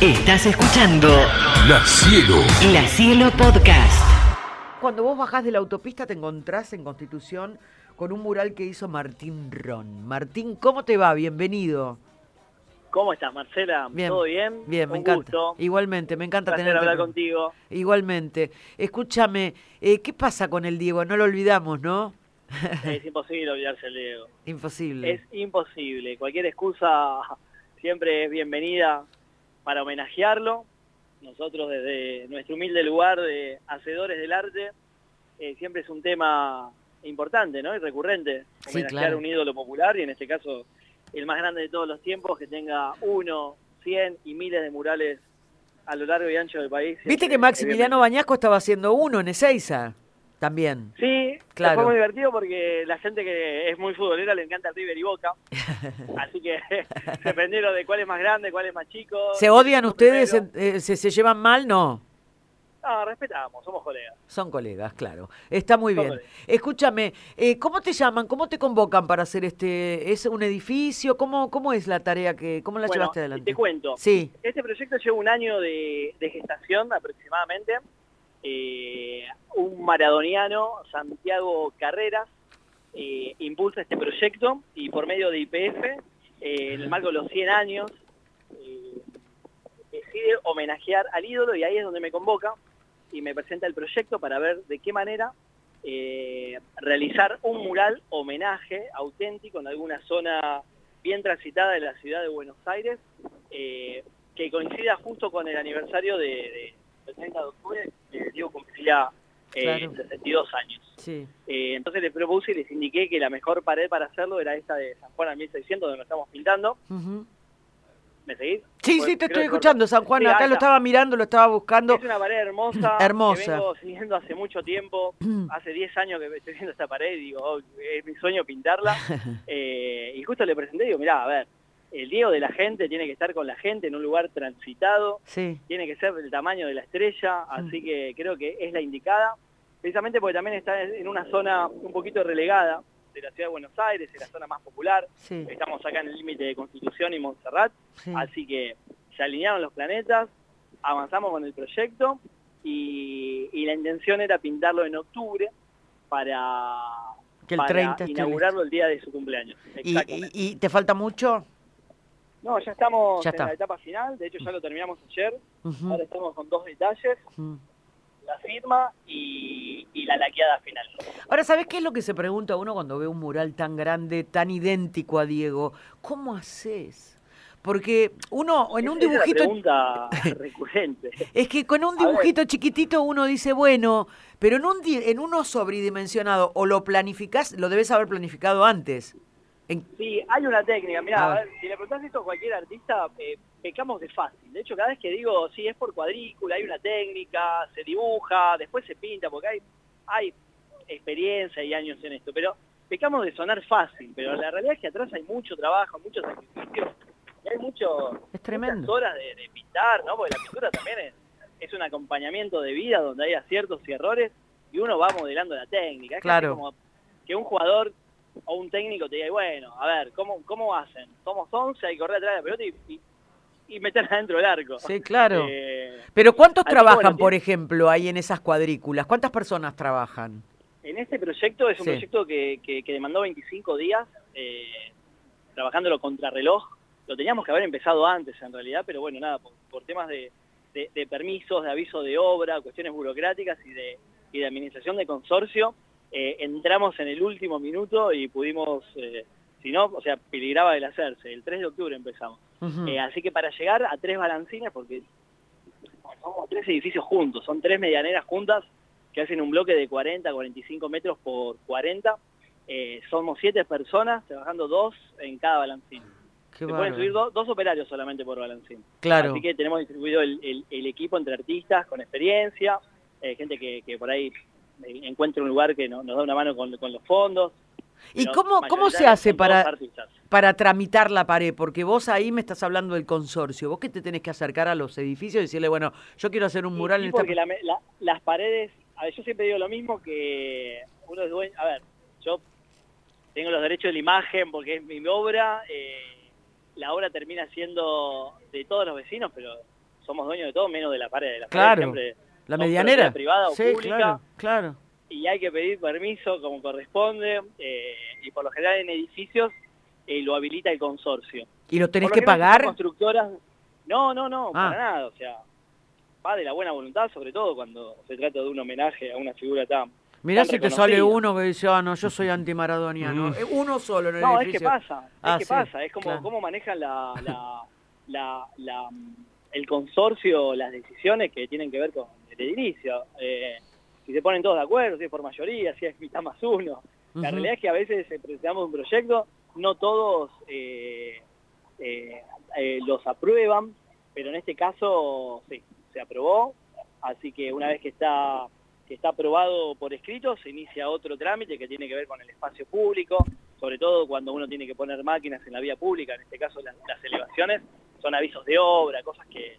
Estás escuchando La Cielo. La Cielo Podcast. Cuando vos bajás de la autopista te encontrás en Constitución con un mural que hizo Martín Ron. Martín, ¿cómo te va? Bienvenido. ¿Cómo estás, Marcela? Bien. ¿Todo bien? Bien, me encanta. gusto. Igualmente, me encanta Placer tenerte hablar con- contigo. Igualmente. Escúchame, eh, ¿qué pasa con el Diego? No lo olvidamos, ¿no? Es imposible olvidarse el Diego. Imposible. Es imposible. Cualquier excusa siempre es bienvenida para homenajearlo. Nosotros desde nuestro humilde lugar de hacedores del arte, eh, siempre es un tema importante ¿no? y recurrente. Sí, Homenajear claro. a un ídolo popular y en este caso el más grande de todos los tiempos que tenga uno, cien y miles de murales a lo largo y ancho del país. Viste que Maximiliano Bañasco estaba haciendo uno en Ezeiza también. Sí, Claro. fue muy divertido porque la gente que es muy futbolera le encanta River y Boca. Así que se prendieron de cuál es más grande, cuál es más chico. ¿Se odian ustedes? primero. eh, se, se llevan mal? No. No, respetamos, somos colegas. Son colegas, claro. Está muy Son bien. colegas. Escúchame, eh, ¿cómo te llaman? ¿Cómo te convocan para hacer este? ¿Es un edificio? ¿Cómo, cómo es la tarea que, cómo la Bueno, llevaste adelante? te cuento. Sí, Este proyecto lleva un año de, de gestación aproximadamente. Eh, un maradoniano, Santiago Carreras, eh, impulsa este proyecto y por medio de IPF, eh, en el marco de los 100 años, decide homenajear al ídolo y ahí es donde me convoca y me presenta el proyecto para ver de qué manera realizar un mural homenaje auténtico en alguna zona bien transitada de la ciudad de Buenos Aires, que coincida justo con el aniversario de- del 30 de octubre, que Diego cumplía eh, Claro. 62 años. sí. Eh, entonces les propuse y les indiqué que la mejor pared para hacerlo era esta de San Juan al 1600, donde lo estamos pintando. ¿Me seguís? Sí, Bueno, sí, te estoy escuchando. San Juan. Sí, acá lo estaba mirando, lo estaba buscando. Es una pared hermosa, Hermosa. que vengo siguiendo hace mucho tiempo. Hace 10 años que estoy viendo esta pared y digo, oh, es mi sueño pintarla. Eh, y justo le presenté y digo, mirá, a ver, el Diego de la gente tiene que estar con la gente en un lugar transitado, Sí, tiene que ser del tamaño de la estrella, así que creo que es la indicada, precisamente porque también está en una zona un poquito relegada de la ciudad de Buenos Aires, es la zona más popular. sí, Estamos acá en el límite de Constitución y Montserrat, sí. Así que se alinearon los planetas, avanzamos con el proyecto y, y la intención era pintarlo en octubre para, Que el para 30 esté inaugurarlo el día de su cumpleaños. ¿Y, Exactamente. y- y te falta mucho? No, ya estamos Ya en la etapa final, de hecho ya lo terminamos ayer, ahora estamos con dos detalles, la firma y, y la laqueada final. Ahora, ¿sabes qué es lo que se pregunta uno cuando ve un mural tan grande, tan idéntico a Diego? ¿Cómo haces? Porque uno en un Esa es la dibujito... pregunta recurrente. Es que con un dibujito chiquitito uno dice, bueno, pero en, un en uno sobredimensionado, o lo planificás, lo debes haber planificado antes. En- Sí, hay una técnica. Mirá, a ver. ver, si le preguntás esto a cualquier artista, eh, pecamos de fácil. De hecho, cada vez que digo, sí, es por cuadrícula, hay una técnica, se dibuja, después se pinta, porque hay, hay experiencia y años en esto. Pero pecamos de sonar fácil, pero la realidad es que atrás hay mucho trabajo, muchos sacrificios, y hay mucho, Es tremendo. muchas horas de, de pintar, ¿no? Porque la pintura también es, es un acompañamiento de vida donde hay aciertos y errores, y uno va modelando la técnica. Es Claro. como que un jugador o un técnico te diga, bueno, a ver, ¿cómo, cómo hacen? Somos 11, hay que correr atrás de la pelota y, y, y meterla dentro del arco. Sí, claro. Eh, Pero ¿cuántos trabajan, bueno, por ejemplo, ahí en esas cuadrículas? ¿Cuántas personas trabajan? en este proyecto es un Sí. proyecto que, que- que demandó 25 días, eh, trabajándolo contrarreloj. Lo teníamos que haber empezado antes, en realidad, pero bueno, nada, por, por temas de, de- de permisos, de aviso de obra, cuestiones burocráticas y de, y de administración de consorcio, eh, entramos en el último minuto y pudimos, eh, si no, o sea, peligraba el hacerse. El 3 de octubre empezamos. Eh, así que para llegar a tres balancines, porque somos tres edificios juntos, son tres medianeras juntas que hacen un bloque de 40, 45 metros por 40. eh, somos siete personas, trabajando dos en cada balancín. Qué Se pueden subir do- dos operarios solamente por balancín. Claro. Así que tenemos distribuido el, el- el equipo entre artistas con experiencia, gente que, que por ahí encuentra un lugar que no- nos da una mano con, con los fondos. ¿Y cómo, cómo se hace para, para tramitar la pared? Porque vos ahí me estás hablando del consorcio. Vos que te tenés que acercar a los edificios y decirle, bueno, yo quiero hacer un mural sí, en esta... porque la me- la- las paredes, a ver, yo siempre digo lo mismo que uno es dueño, a ver, yo tengo los derechos de la imagen porque es mi obra, eh, la obra termina siendo de todos los vecinos, pero somos dueños de todo menos de la pared. De la Claro. pared siempre La medianera. privada o sí, pública. claro, claro. y hay que pedir permiso como corresponde eh, y por lo general en edificios eh, lo habilita el consorcio. ¿Y lo tenés lo que pagar? constructoras, no, no, no, Ah. para nada, o sea, va de la buena voluntad, sobre todo cuando se trata de un homenaje a una figura tan... Mirá si te sale uno que dice, ah, no, yo soy antimaradoniano. Mm. Eh, Uno solo en el No, es que pasa, es Ah, que sí, pasa, es como claro. cómo manejan la, la, la, la, el consorcio, las decisiones que tienen que ver con el edilicio. Eh, si se ponen todos de acuerdo, si es por mayoría, si es mitad más uno. La realidad es que a veces eh, presentamos un proyecto, no todos eh, eh, eh, los aprueban, pero en este caso sí, se aprobó, así que una vez que está que está aprobado por escrito, se inicia otro trámite que tiene que ver con el espacio público, sobre todo cuando uno tiene que poner máquinas en la vía pública, en este caso las, las elevaciones, son avisos de obra, cosas que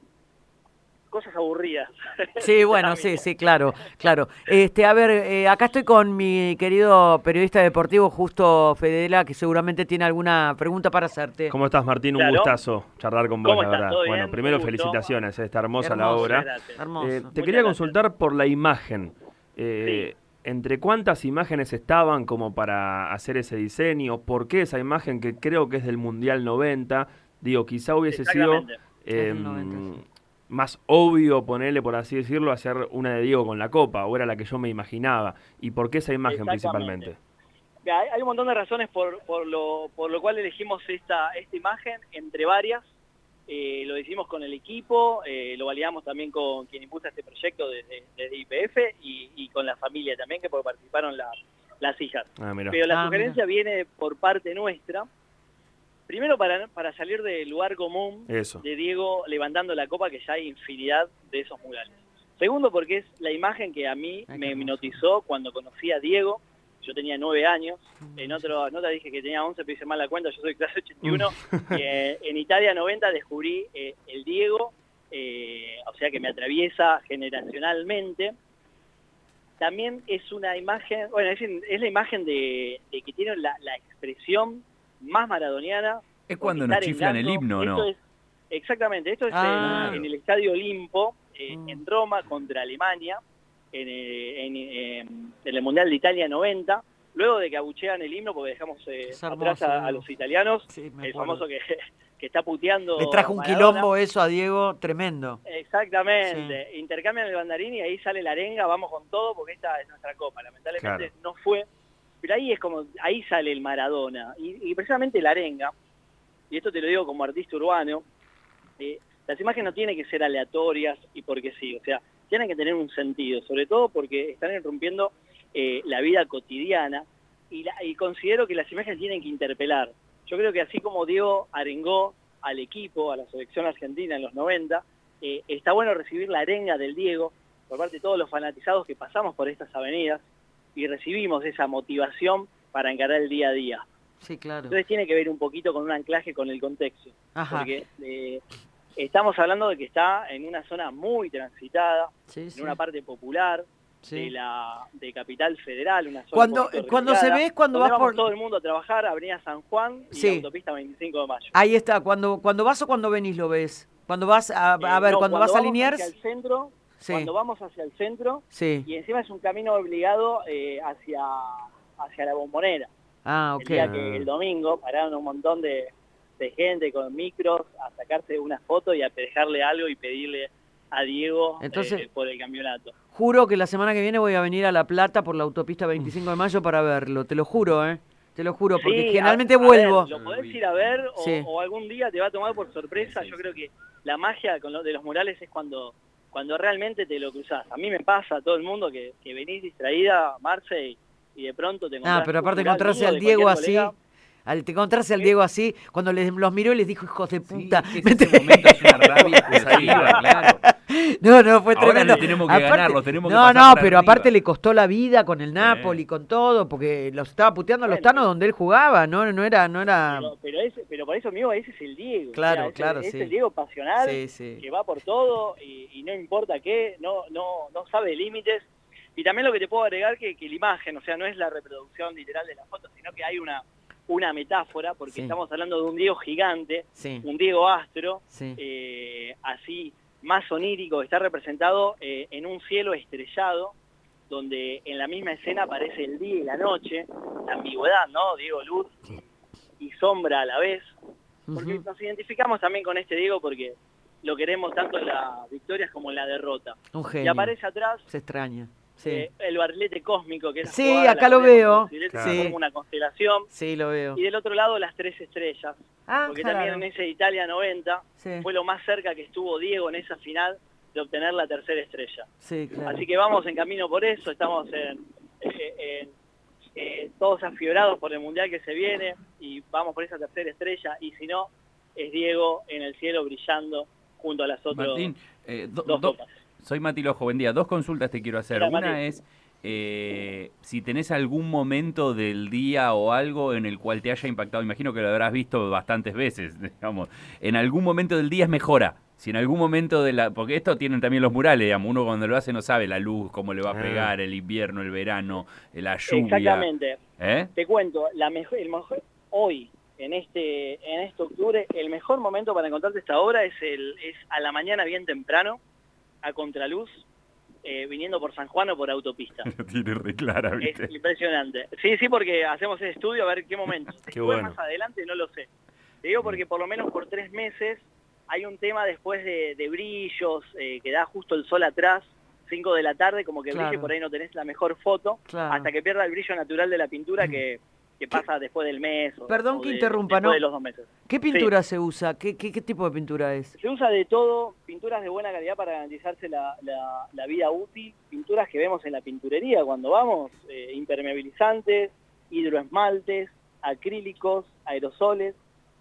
cosas aburridas. Sí, bueno, sí, sí, claro, claro. Este, a ver, eh, acá estoy con mi querido periodista deportivo Justo Fedela, que seguramente tiene alguna pregunta para hacerte. ¿Cómo estás, Martín? Un Claro. gustazo charlar con vos, ¿Cómo la verdad. ¿Todo bien? Bueno, primero felicitaciones, eh, está hermosa la obra. Eh, te Muchas quería gracias. consultar por la imagen. Eh, ¿Entre cuántas imágenes estaban como para hacer ese diseño? ¿Por qué esa imagen que creo que es del Mundial 90? Digo, quizá hubiese sido. Es del 90, sí. más obvio ponerle, por así decirlo, hacer una de Diego con la copa, o era la que yo me imaginaba. ¿Y por qué esa imagen principalmente? Hay, un montón de razones por, por, lo, por lo cual elegimos esta, esta imagen, entre varias. Eh, lo hicimos con el equipo, eh, lo validamos también con quien impulsa este proyecto desde, desde IPF y, y con la familia también, que porque participaron la- las hijas. Ah. Pero la Ah, sugerencia viene por parte nuestra. Primero para, para salir del lugar común Eso. de Diego levantando la copa, que ya hay infinidad de esos murales. Segundo, porque es la imagen que a mí Ay, me hipnotizó cuando conocí a Diego. Yo tenía nueve años. En otra nota dije que tenía 11, pero hice mal la cuenta. Yo soy clase 81. y, eh, en Italia 90 descubrí eh, el Diego, eh, o sea que me atraviesa generacionalmente. También es una imagen, bueno, es, es la imagen de, de que tiene la, la expresión más maradoniana Es cuando nos chiflan el himno, Esto ¿no? es- exactamente, esto es Ah. en, en el Estadio Olimpo, eh, Mm. en Roma, contra Alemania, en, eh, en, eh, en el Mundial de Italia 90, luego de que abuchean el himno, porque dejamos eh, atrás a, a Diego. los italianos, Sí, el famoso que, que está puteando. Le trajo un Maradona. quilombo eso a Diego tremendo. Exactamente, intercambian el banderín y ahí sale la arenga, vamos con todo porque esta es nuestra copa, lamentablemente no fue, pero ahí es como, ahí sale el Maradona y, precisamente la arenga, y esto te lo digo como artista urbano, eh, las imágenes no tienen que ser aleatorias y porque sí, o sea, tienen que tener un sentido, sobre todo porque están irrumpiendo eh, la vida cotidiana y considero que las imágenes tienen que interpelar. Yo creo que así como Diego arengó al equipo, a la selección argentina en los 90, eh, está bueno recibir la arenga del Diego por parte de todos los fanatizados que pasamos por estas avenidas y recibimos esa motivación para encarar el día a día. Sí, claro. Entonces tiene que ver un poquito con un anclaje con el contexto, Ajá. porque eh, estamos hablando de que está en una zona muy transitada, Sí, sí. en una parte popular, sí. de la de Capital Federal, una zona Cuando- cuando se ve, cuando vas por- todo el mundo a trabajar, Avenida San Juan y Sí. Autopista 25 de Mayo. Ahí está, cuando, cuando vas o cuando venís lo ves. Cuando vas a, a Eh, ver, no, cuando vas a Liniers, el centro, sí, cuando vamos hacia el centro sí. y encima es un camino obligado eh, hacia hacia la bombonera. Ah, El día que el domingo pararon un montón de, de gente con micros a sacarse una foto y a dejarle algo y pedirle a Diego Entonces- eh, por el campeonato. Juro que la semana que viene voy a venir a La Plata por la autopista 25 de mayo para verlo. Te lo juro, ¿eh? Te lo juro, porque Sí, generalmente a- a vuelvo. ver, lo podés ir a ver o, Sí. o algún día te va a tomar por sorpresa. Yo creo que la magia con lo de los murales es cuando cuando realmente te lo cruzás. A mí me pasa, a todo el mundo, que, que venís distraída, Marce, y, y de pronto te Ah, encontrás pero un aparte encontrarse al Diego así, colega. al te encontrarse al Sí. Diego así, cuando les, los miró y les dijo, hijos de Sí, puta. que ese te- momento es una rabia claro. No, no, fue Ahora tremendo. le tenemos que ganar, lo tenemos que no, pasar no, pero arriba. aparte le costó la vida con el Napoli, con todo, porque los estaba puteando a los Bueno. tanos donde él jugaba, no, no era, no era. Pero, pero, ese- pero por eso mismo ese es el Diego. Claro, ese- claro, Es sí. el Diego pasional, Sí, sí. que va por todo y, y no importa qué, no, no, no sabe límites. Y también lo que te puedo agregar que, que la imagen, o sea, no es la reproducción literal de la foto, sino que hay una, una metáfora, porque Sí. estamos hablando de un Diego gigante, Sí, un Diego astro, sí. eh, así más onírico, está representado eh, en un cielo estrellado, donde en la misma escena aparece el día y la noche, la ambigüedad, ¿no? Diego luz y sombra a la vez, porque nos identificamos también con este Diego porque lo queremos tanto en las victorias como en la derrota. Un Y genio. aparece atrás Se extraña. Sí. eh, el barrilete cósmico, que es Sí, jugada, acá lo veo. Sí. como una constelación. sí, lo veo. Y del otro lado las tres estrellas, Ah, porque claro. también en ese Italia 90 Sí, fue lo más cerca que estuvo Diego en esa final de obtener la tercera estrella. sí, claro. Así que vamos en camino por eso, estamos en, eh, en- eh, todos afiorados por el Mundial que se viene y vamos por esa tercera estrella y si no, es Diego en el cielo brillando junto a las otras Martín, eh, do- dos do- copas. Soy Mati Lojo, buen día. Dos consultas te quiero hacer. Hola, Una Mati. es eh, si tenés algún momento del día o algo en el cual te haya impactado, imagino que lo habrás visto bastantes veces, digamos, en algún momento del día es mejora. Si en algún momento de la... Porque esto tienen también los murales, digamos, uno cuando lo hace no sabe la luz, cómo le va a Ah. pegar, el invierno, el verano, la lluvia. Exactamente. ¿Eh? Te cuento, la mejor, el mejor, hoy, en este, en este octubre, el mejor momento para encontrarte esta obra es, el, es a la mañana bien temprano, a contraluz, eh, viniendo por San Juan o por autopista. Tiene re clara, Es impresionante. Sí, sí, porque hacemos el estudio a ver qué momento. Qué Después, bueno. más adelante no lo sé. Te digo porque por lo menos por tres meses hay un tema después de, de brillos, eh, que da justo el sol atrás, 5 de la tarde, como que Claro. brille, por ahí no tenés la mejor foto, Claro. hasta que pierda el brillo natural de la pintura que, que pasa después del mes. o- Perdón o que de- interrumpa, ¿no? de los dos meses. ¿Qué pintura se usa? ¿Qué, qué, qué tipo de pintura es? Se usa de todo, pinturas de buena calidad para garantizarse la, la- la vida útil, pinturas que vemos en la pinturería cuando vamos, eh, impermeabilizantes, hidroesmaltes, acrílicos, aerosoles,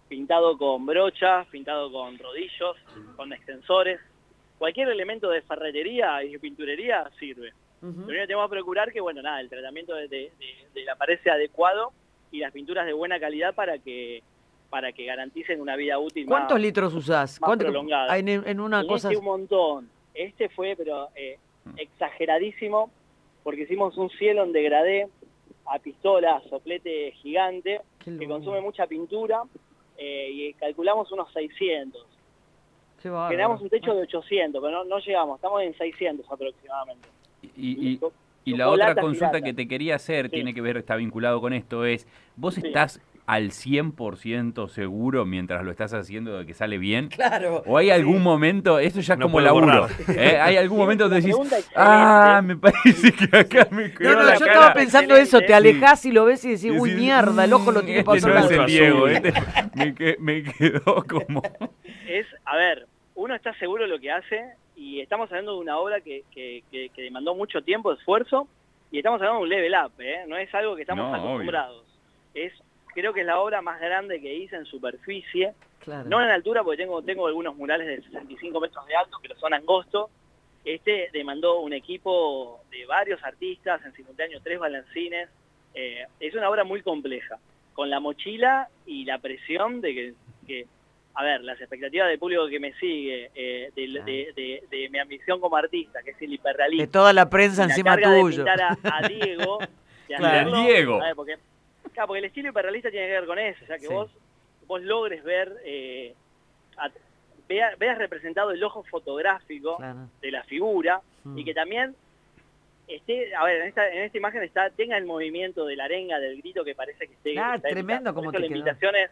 pintado con brochas, pintado con rodillos, con extensores. Cualquier elemento de ferretería y pinturería sirve. Lo único que tenemos que procurar que, bueno, nada, el tratamiento de, de- de- de la pared sea adecuado y las pinturas de buena calidad para que para que garanticen una vida útil más- ¿Cuántos litros usás? más ¿Cuánto- prolongada. en, en una cosa... este un montón. Este fue, pero eh, exageradísimo, porque hicimos un cielo en degradé a pistola, soplete gigante, que consume mucha pintura, eh, y calculamos unos 600. Qué. Generamos un techo de 800, pero no, no llegamos, estamos en 600 aproximadamente. Y, y la otra consulta que te quería hacer, Sí. tiene que ver, está vinculado con esto, es, ¿vos Sí. estás al 100% seguro mientras lo estás haciendo de que sale bien? Claro. ¿O hay algún momento, eso ya es No como laburo. ¿eh? ¿Hay algún Sí, momento donde decís, ah, me parece que acá me quedó No, no, la yo cara"? estaba pensando eso, te alejás y lo ves y decís, uy, mierda, el ojo lo tiene "Mm, para este otro no es el Diego, este me quedó como... es, a ver, uno está seguro de lo que hace y estamos hablando de una obra que, que, que- que demandó mucho tiempo, esfuerzo y estamos hablando de un level up, ¿eh? no es algo que estamos No, obvio. acostumbrados. Es, creo que es la obra más grande que hice en superficie, Claro. no en altura porque tengo, tengo algunos murales de 65 metros de alto, pero son angostos. Este demandó un equipo de varios artistas, en simultáneo tres balancines. Eh, es una obra muy compleja, con la mochila y la presión de que, que, a ver, las expectativas del público que me sigue, eh, de, de- de- de mi ambición como artista, que es el hiperrealismo. De toda la prensa la encima carga de tuyo. pintar a, a Diego, de Claro. hacerlo, Diego. a ver, porque, claro, porque el estilo hiperrealista tiene que ver con eso, o sea, que Sí. vos, vos logres ver, eh, a- vea- veas representado el ojo fotográfico Claro. de la figura Mm. y que también esté, a ver, en esta, en esta imagen está, tenga el movimiento de la arenga, del grito que parece que esté. Ah, está tremendo eso te la quedó. invitación es,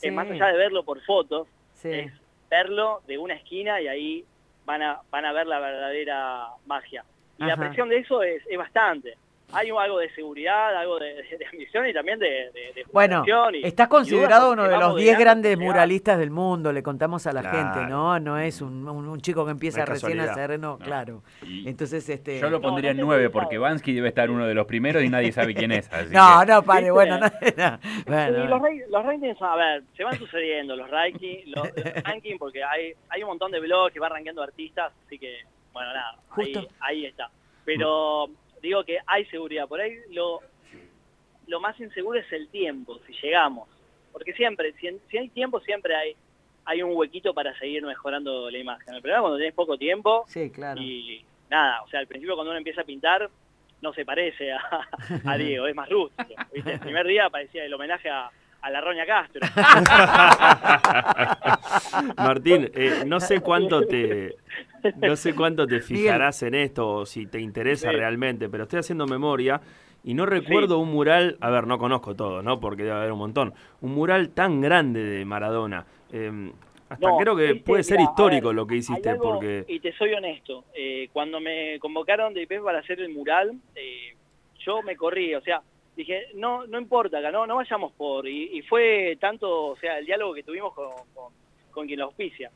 Sí, es más allá de verlo por fotos, sí. es verlo de una esquina y ahí van a, van a ver la verdadera magia. Y la presión de eso es, es bastante. Hay algo de seguridad, algo de, de- de ambición y también de, de, de Bueno, y- estás considerado uno de los vamos 10 de grandes muralistas del mundo, le contamos a la Claro. gente, ¿no? No es un, un- un chico que empieza No recién a hacer, no, No. claro. Y Entonces, este... yo lo pondría no en te 9 he porque. Bansky debe estar uno de los primeros y nadie sabe quién es. así No, que- no, pare, ¿Viste? bueno, no, no, Y bueno, los, los ratings, a ver, se van sucediendo los rankings, los, los rankings porque hay, hay un montón de blogs que van rankeando artistas, así que, bueno, nada, Justo. ahí está. Pero digo que hay seguridad. Por ahí lo, lo más inseguro es el tiempo, si llegamos. Porque siempre, si, si hay tiempo, siempre hay, hay un huequito para seguir mejorando la imagen. El problema es cuando tenés poco tiempo Sí, claro. y nada, o sea, al principio cuando uno empieza a pintar, no se parece a, a Diego, es más rústico. ¿viste? El primer día parecía el homenaje a, a la Roña Castro. Martín, eh, no sé cuánto te no sé cuánto te fijarás en esto o si te interesa Sí. realmente, pero estoy haciendo memoria y no recuerdo un mural, a ver, no conozco todo, ¿no? Porque debe haber un montón. Un mural tan grande de Maradona. Eh, hasta No, creo que puede ser histórico ver, lo que hiciste algo- porque Y te soy honesto, eh, cuando me convocaron de IPF para hacer el mural, eh, yo me corrí, o sea, dije, no no importa acá, no, no vayamos por... Y, y fue tanto, o sea, el diálogo que tuvimos con, con, con quien lo auspicia.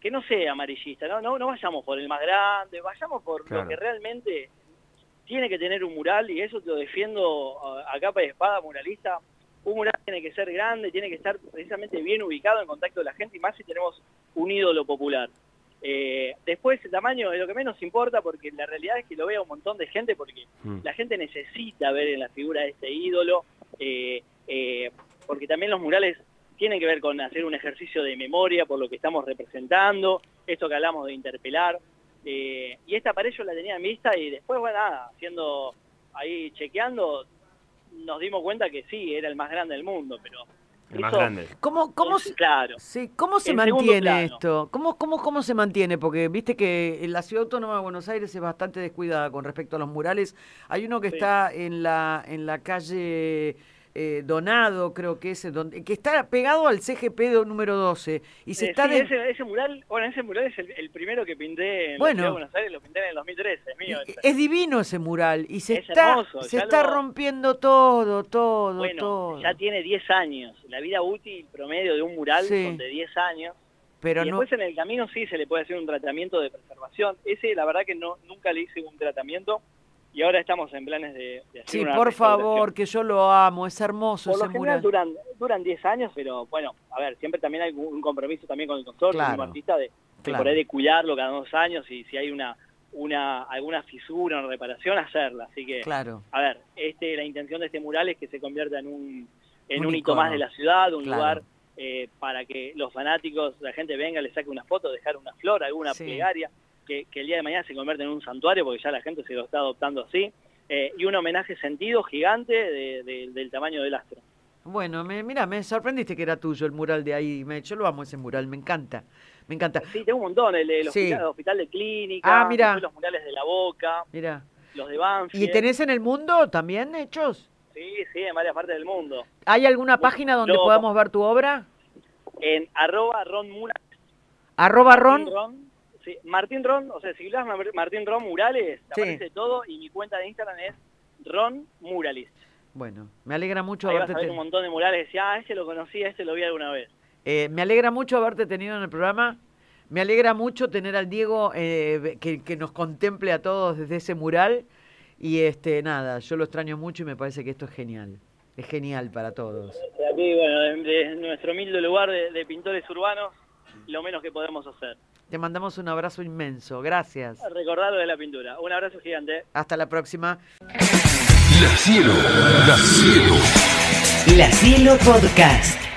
Que no sea amarillista, ¿no? No, no vayamos por el más grande, vayamos por Claro. lo que realmente tiene que tener un mural, y eso te lo defiendo a, a capa y espada muralista. Un mural tiene que ser grande, tiene que estar precisamente bien ubicado en contacto de la gente, y más si tenemos un ídolo popular. Eh, después el tamaño es lo que menos importa porque la realidad es que lo vea un montón de gente porque Mm. la gente necesita ver en la figura de este ídolo, eh, eh, porque también los murales tienen que ver con hacer un ejercicio de memoria por lo que estamos representando, esto que hablamos de interpelar, y esta pared yo la tenía en vista y después, bueno, nada, haciendo ahí, chequeando, nos dimos cuenta que sí, era el más grande del mundo, pero... el más eso- grande. ¿Cómo, cómo, es- se- Claro. sí, ¿cómo se mantiene esto? ¿Cómo, cómo, ¿Cómo se mantiene? Porque viste que en la Ciudad Autónoma de Buenos Aires es bastante descuidada con respecto a los murales. Hay uno que Sí. está en la, en la calle eh, Donado, creo que es, donde, que está pegado al CGP número 12. Y se Eh, está sí, de- ese, ese mural, bueno, ese mural es el, el primero que pinté en Bueno. la ciudad de Buenos Aires, lo pinté en el 2013, es mío. ese. es divino ese mural y se Es está hermoso, se está lo- rompiendo todo, todo, bueno, todo. ya tiene 10 años. La vida útil promedio de un mural Sí. son de 10 años. Pero y no, después en el camino sí se le puede hacer un tratamiento de preservación. Ese, la verdad que no nunca le hice un tratamiento y ahora estamos en planes de, de hacer sí, una por favor, que yo lo amo, es hermoso Por lo ese general mural. duran duran 10 años, pero bueno, a ver, siempre también hay un compromiso también con el consorcio, Claro, como artista, de, por ahí de cuidarlo cada dos años y si hay una una alguna fisura, una reparación, hacerla. Así que, Claro. a ver, este la intención de este mural es que se convierta en un, en Un un, hito más de la ciudad, un Claro. lugar eh, para que los fanáticos, la gente venga, le saque una foto, dejar una flor, alguna Sí. plegaria, que, que el día de mañana se convierta en un santuario, porque ya la gente se lo está adoptando así, eh, y un homenaje sentido gigante de- de- del tamaño del astro. Bueno, me, mira, me sorprendiste que era tuyo el mural de ahí. Me, yo lo amo ese mural, me encanta. Me encanta. Sí, tengo un montón, el Sí. hospital, el hospital de clínica, Ah, después los murales de la boca, Mira. los de Banfield. ¿Y tenés en el mundo también hechos? Sí, sí, en varias partes del mundo. ¿Hay alguna página donde podamos ver tu obra? En arroba Ron Murales. Arroba Ron. Ron. Sí, Martín Ron, o sea, si hablas Martín Ron Murales, te Sí. aparece todo y mi cuenta de Instagram es Ron Muralist. Bueno, me alegra mucho Ahí vas haberte a ver un montón de murales. Decía, ah, este lo conocía, este lo vi alguna vez. eh, me alegra mucho haberte tenido en el programa. Me alegra mucho tener al Diego eh, que, que nos contemple a todos desde ese mural. Y este, nada, yo lo extraño mucho y me parece que esto es genial. Es genial para todos. De aquí, bueno, de, de nuestro humilde lugar de, de pintores urbanos, lo menos que podemos hacer. Te mandamos un abrazo inmenso. Gracias. Recordar lo de la pintura. Un abrazo gigante. Hasta la próxima. La Cielo, La Cielo. La Cielo Podcast.